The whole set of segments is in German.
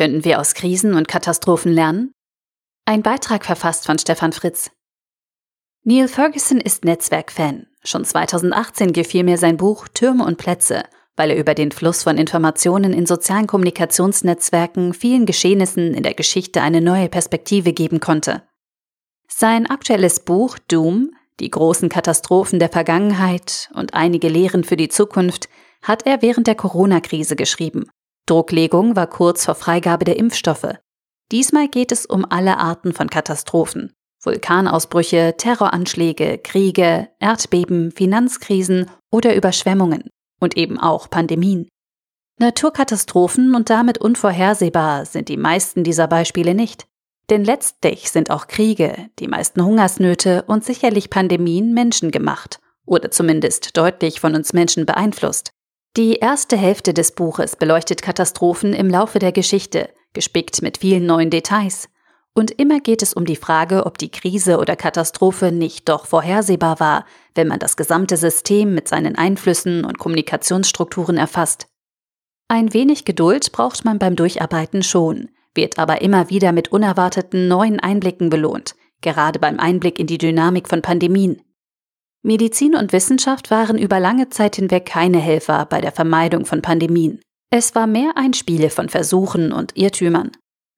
Können wir aus Krisen und Katastrophen lernen? Ein Beitrag verfasst von Stefan Fritz. Neil Ferguson ist Netzwerkfan. Schon 2018 gefiel mir sein Buch Türme und Plätze, weil er über den Fluss von Informationen in sozialen Kommunikationsnetzwerken vielen Geschehnissen in der Geschichte eine neue Perspektive geben konnte. Sein aktuelles Buch Doom, die großen Katastrophen der Vergangenheit und einige Lehren für die Zukunft, hat er während der Corona-Krise geschrieben. Drucklegung war kurz vor Freigabe der Impfstoffe. Diesmal geht es um alle Arten von Katastrophen. Vulkanausbrüche, Terroranschläge, Kriege, Erdbeben, Finanzkrisen oder Überschwemmungen und eben auch Pandemien. Naturkatastrophen und damit unvorhersehbar sind die meisten dieser Beispiele nicht. Denn letztlich sind auch Kriege, die meisten Hungersnöte und sicherlich Pandemien menschengemacht oder zumindest deutlich von uns Menschen beeinflusst. Die erste Hälfte des Buches beleuchtet Katastrophen im Laufe der Geschichte, gespickt mit vielen neuen Details. Und immer geht es um die Frage, ob die Krise oder Katastrophe nicht doch vorhersehbar war, wenn man das gesamte System mit seinen Einflüssen und Kommunikationsstrukturen erfasst. Ein wenig Geduld braucht man beim Durcharbeiten schon, wird aber immer wieder mit unerwarteten neuen Einblicken belohnt, gerade beim Einblick in die Dynamik von Pandemien. Medizin und Wissenschaft waren über lange Zeit hinweg keine Helfer bei der Vermeidung von Pandemien. Es war mehr ein Spiel von Versuchen und Irrtümern.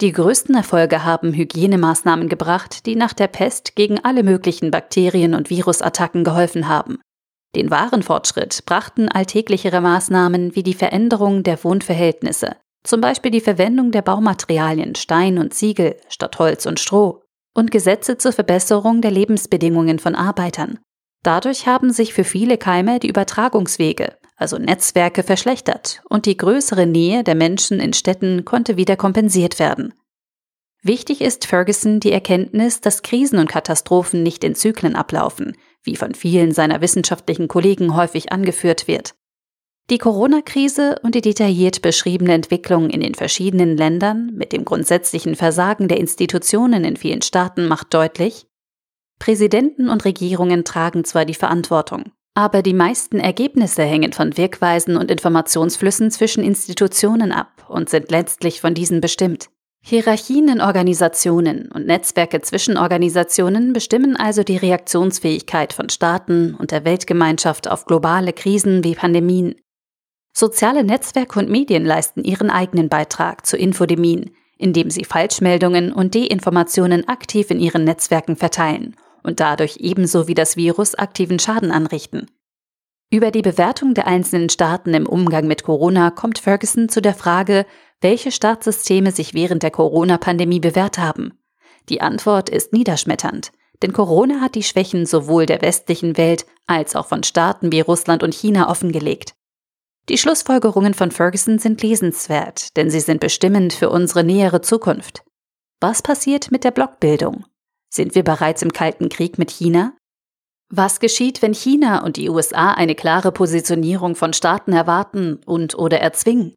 Die größten Erfolge haben Hygienemaßnahmen gebracht, die nach der Pest gegen alle möglichen Bakterien- und Virusattacken geholfen haben. Den wahren Fortschritt brachten alltäglichere Maßnahmen wie die Veränderung der Wohnverhältnisse, zum Beispiel die Verwendung der Baumaterialien Stein und Ziegel statt Holz und Stroh und Gesetze zur Verbesserung der Lebensbedingungen von Arbeitern. Dadurch haben sich für viele Keime die Übertragungswege, also Netzwerke, verschlechtert und die größere Nähe der Menschen in Städten konnte wieder kompensiert werden. Wichtig ist Ferguson die Erkenntnis, dass Krisen und Katastrophen nicht in Zyklen ablaufen, wie von vielen seiner wissenschaftlichen Kollegen häufig angeführt wird. Die Corona-Krise und die detailliert beschriebene Entwicklung in den verschiedenen Ländern mit dem grundsätzlichen Versagen der Institutionen in vielen Staaten macht deutlich, Präsidenten und Regierungen tragen zwar die Verantwortung, aber die meisten Ergebnisse hängen von Wirkweisen und Informationsflüssen zwischen Institutionen ab und sind letztlich von diesen bestimmt. Hierarchien in Organisationen und Netzwerke zwischen Organisationen bestimmen also die Reaktionsfähigkeit von Staaten und der Weltgemeinschaft auf globale Krisen wie Pandemien. Soziale Netzwerke und Medien leisten ihren eigenen Beitrag zu Infodemien, indem sie Falschmeldungen und Deinformationen aktiv in ihren Netzwerken verteilen und dadurch ebenso wie das Virus aktiven Schaden anrichten. Über die Bewertung der einzelnen Staaten im Umgang mit Corona kommt Ferguson zu der Frage, welche Staatssysteme sich während der Corona-Pandemie bewährt haben. Die Antwort ist niederschmetternd, denn Corona hat die Schwächen sowohl der westlichen Welt als auch von Staaten wie Russland und China offengelegt. Die Schlussfolgerungen von Ferguson sind lesenswert, denn sie sind bestimmend für unsere nähere Zukunft. Was passiert mit der Blockbildung? Sind wir bereits im Kalten Krieg mit China? Was geschieht, wenn China und die USA eine klare Positionierung von Staaten erwarten und oder erzwingen?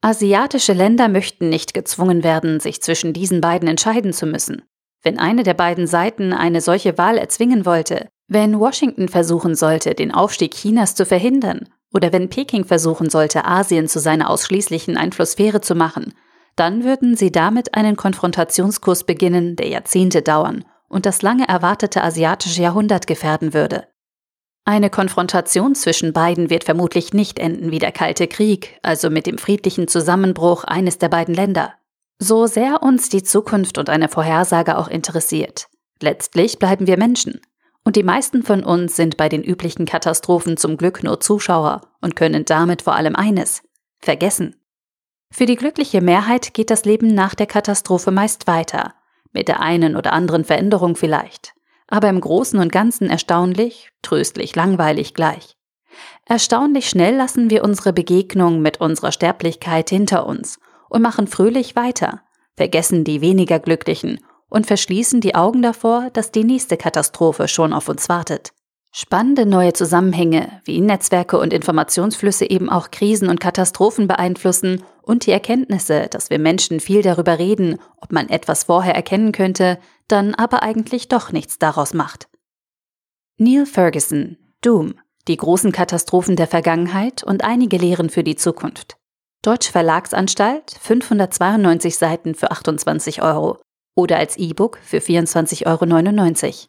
Asiatische Länder möchten nicht gezwungen werden, sich zwischen diesen beiden entscheiden zu müssen. Wenn eine der beiden Seiten eine solche Wahl erzwingen wollte, wenn Washington versuchen sollte, den Aufstieg Chinas zu verhindern oder wenn Peking versuchen sollte, Asien zu seiner ausschließlichen Einflusssphäre zu machen, dann würden sie damit einen Konfrontationskurs beginnen, der Jahrzehnte dauern und das lange erwartete asiatische Jahrhundert gefährden würde. Eine Konfrontation zwischen beiden wird vermutlich nicht enden wie der Kalte Krieg, also mit dem friedlichen Zusammenbruch eines der beiden Länder. So sehr uns die Zukunft und eine Vorhersage auch interessiert. Letztlich bleiben wir Menschen. Und die meisten von uns sind bei den üblichen Katastrophen zum Glück nur Zuschauer und können damit vor allem eines vergessen. Für die glückliche Mehrheit geht das Leben nach der Katastrophe meist weiter, mit der einen oder anderen Veränderung vielleicht, aber im Großen und Ganzen erstaunlich, tröstlich, langweilig gleich. Erstaunlich schnell lassen wir unsere Begegnung mit unserer Sterblichkeit hinter uns und machen fröhlich weiter, vergessen die weniger Glücklichen und verschließen die Augen davor, dass die nächste Katastrophe schon auf uns wartet. Spannende neue Zusammenhänge, wie Netzwerke und Informationsflüsse eben auch Krisen und Katastrophen beeinflussen und die Erkenntnisse, dass wir Menschen viel darüber reden, ob man etwas vorher erkennen könnte, dann aber eigentlich doch nichts daraus macht. Neil Ferguson, Doom, die großen Katastrophen der Vergangenheit und einige Lehren für die Zukunft. Deutsche Verlagsanstalt 592 Seiten für 28 Euro oder als E-Book für 24,99 Euro.